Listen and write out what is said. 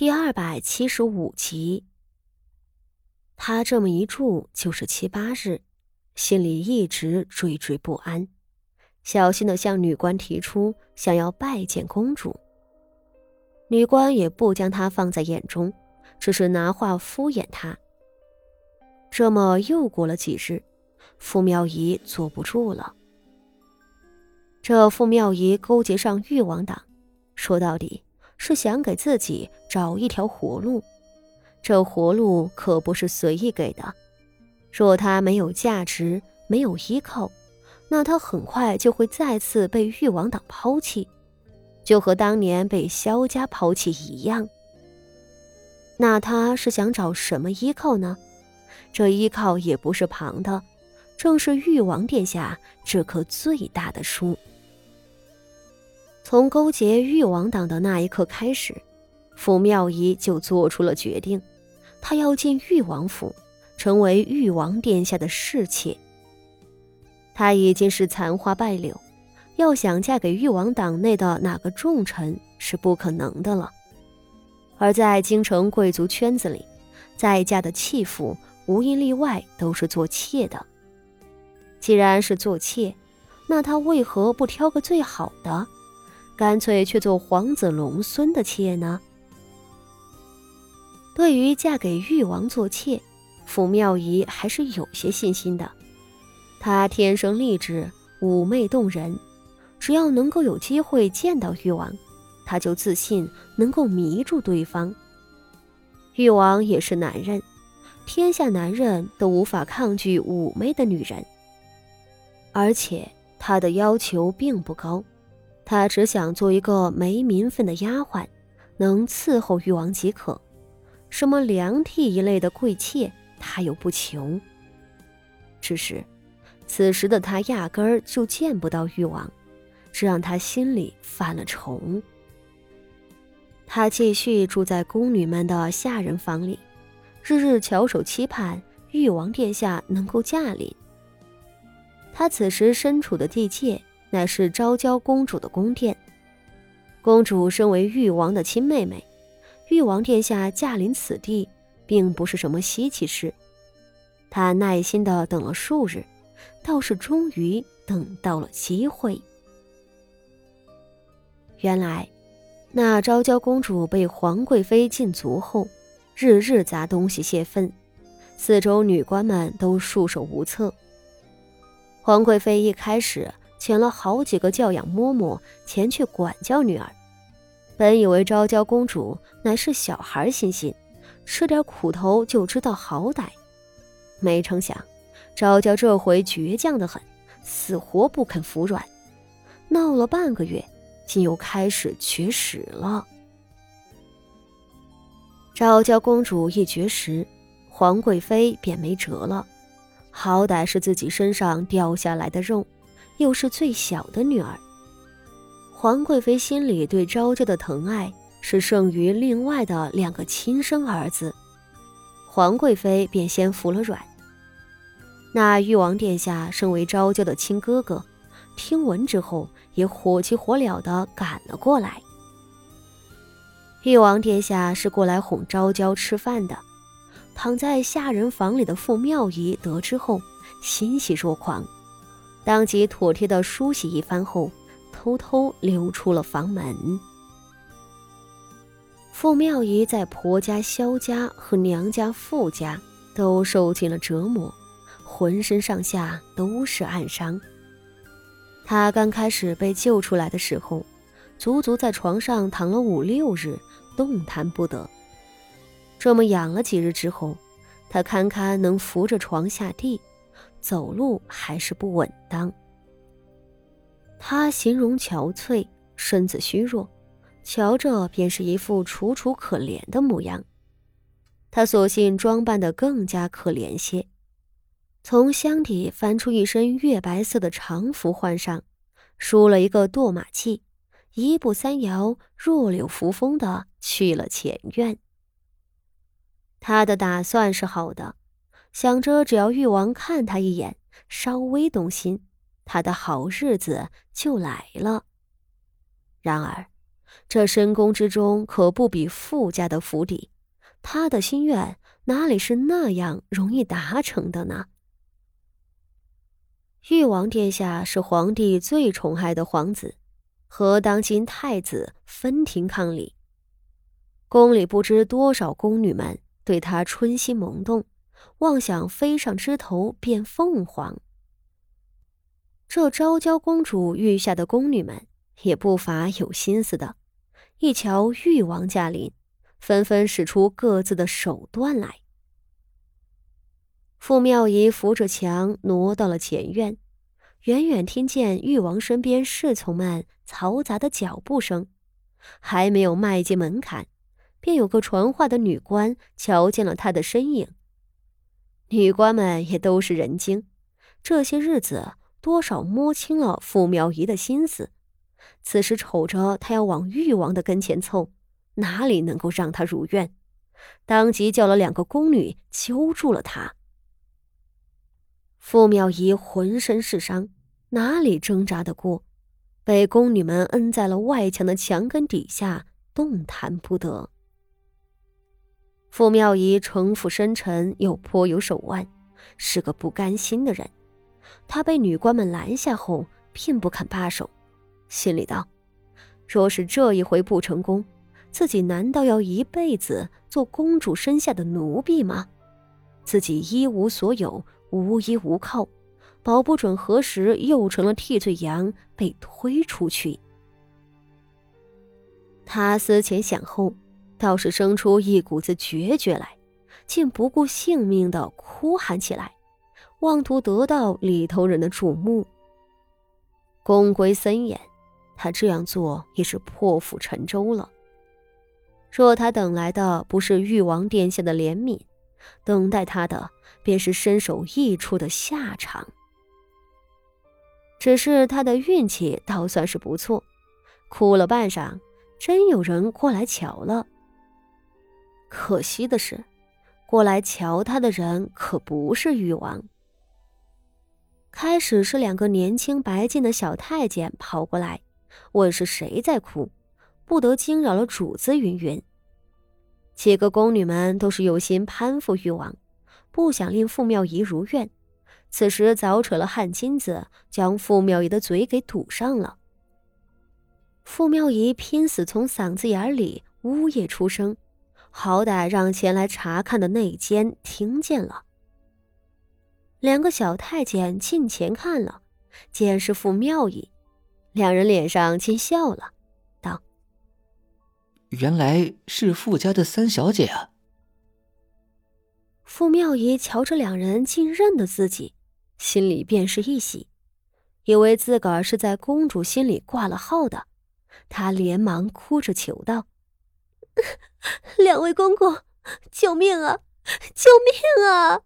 第二百七十五集。他这么一住就是七八日，心里一直惴惴不安，小心的向女官提出想要拜见公主。女官也不将他放在眼中，只是拿话敷衍他。这么又过了几日，傅妙仪坐不住了。这傅妙仪勾结上誉王党，说到底是想给自己找一条活路。这活路可不是随意给的。若他没有价值，没有依靠，那他很快就会再次被誉王党抛弃，就和当年被萧家抛弃一样。那他是想找什么依靠呢？这依靠也不是旁的，正是誉王殿下这棵最大的树。从勾结誉王党的那一刻开始，傅妙仪就做出了决定。她要进誉王府，成为誉王殿下的侍妾。她已经是残花败柳，要想嫁给誉王党内的哪个重臣是不可能的了。而在京城贵族圈子里，在家的弃妇无一例外都是做妾的。既然是做妾，那她为何不挑个最好的，干脆去做皇子龙孙的妾呢？对于嫁给誉王做妾，傅妙仪还是有些信心的。她天生丽质，妩媚动人，只要能够有机会见到誉王，她就自信能够迷住对方。誉王也是男人，天下男人都无法抗拒妩媚的女人，而且他的要求并不高，他只想做一个没名分的丫鬟，能伺候誉王即可。什么良娣一类的贵妾，他又不求。只是，此时的他压根儿就见不到誉王，这让他心里犯了愁。他继续住在宫女们的下人房里，日日翘首期盼誉王殿下能够驾临。他此时身处的地界，乃是昭娇公主的宫殿。公主身为誉王的亲妹妹。誉王殿下驾临此地，并不是什么稀奇事。他耐心的等了数日，倒是终于等到了机会。原来，那昭娇公主被皇贵妃禁足后，日日砸东西泄愤，四周女官们都束手无策。皇贵妃一开始请了好几个教养嬷嬷前去管教女儿。本以为昭娇公主乃是小孩心性，吃点苦头就知道好歹，没成想，昭娇这回倔强的很，死活不肯服软，闹了半个月，竟又开始绝食了。昭娇公主一绝食，皇贵妃便没辙了，好歹是自己身上掉下来的肉，又是最小的女儿。皇贵妃心里对昭娇的疼爱是胜于另外的两个亲生儿子，皇贵妃便先服了软。那誉王殿下身为昭娇的亲哥哥，听闻之后也火急火燎地赶了过来。誉王殿下是过来哄昭娇吃饭的，躺在下人房里的傅妙仪得知后欣喜若狂，当即妥帖地梳洗一番后。偷偷溜出了房门。傅妙仪在婆家萧家和娘家傅家都受尽了折磨，浑身上下都是暗伤。她刚开始被救出来的时候，足足在床上躺了五六日，动弹不得。这么养了几日之后，她堪堪能扶着床下地，走路还是不稳当。他形容憔悴，身子虚弱，瞧着便是一副楚楚可怜的模样。他索性装扮得更加可怜些，从箱底翻出一身月白色的长服换上，梳了一个堕马髻，一步三摇，弱柳扶风的去了前院。他的打算是好的，想着只要誉王看他一眼，稍微动心。他的好日子就来了。然而，这深宫之中可不比富家的府邸，他的心愿哪里是那样容易达成的呢？誉王殿下是皇帝最宠爱的皇子，和当今太子分庭抗礼。宫里不知多少宫女们对他春心萌动，妄想飞上枝头变凤凰。这昭娇公主御下的宫女们也不乏有心思的。一瞧誉王驾临，纷纷使出各自的手段来。傅妙仪扶着墙挪到了前院，远远听见誉王身边侍从们嘈杂的脚步声，还没有迈进门槛，便有个传话的女官瞧见了他的身影。女官们也都是人精，这些日子多少摸清了傅妙仪的心思。此时瞅着她要往誉王的跟前凑，哪里能够让她如愿？当即叫了两个宫女揪住了她。傅妙仪浑身是伤，哪里挣扎得过？被宫女们摁在了外墙的墙根底下，动弹不得。傅妙仪城府深沉，又颇有手腕，是个不甘心的人。她被女官们拦下后，并不肯罢手。心里道：“若是这一回不成功，自己难道要一辈子做公主身下的奴婢吗？自己一无所有，无依无靠，保不准何时又成了替罪羊，被推出去。”他思前想后，倒是生出一股子决绝来，竟不顾性命的哭喊起来，妄图得到里头人的注目。宫规森严。他这样做也是破釜沉舟了。若他等来的不是誉王殿下的怜悯，等待他的便是身首异处的下场。只是他的运气倒算是不错，哭了半晌，真有人过来瞧了。可惜的是，过来瞧他的人可不是誉王。开始是两个年轻白净的小太监跑过来。问是谁在哭，不得惊扰了主子。云云，几个宫女们都是有心攀附誉王，不想令傅妙仪如愿。此时早扯了汗巾子，将傅妙仪的嘴给堵上了。傅妙仪拼死从嗓子眼里呜咽出声，好歹让前来查看的内监听见了。两个小太监近前看了，见是傅妙仪。两人脸上竟笑了，道：“原来是傅家的三小姐啊。”傅妙仪瞧着两人竟认得自己，心里便是一喜，以为自个儿是在公主心里挂了号的，她连忙哭着求道：“两位公公，救命啊！救命啊！”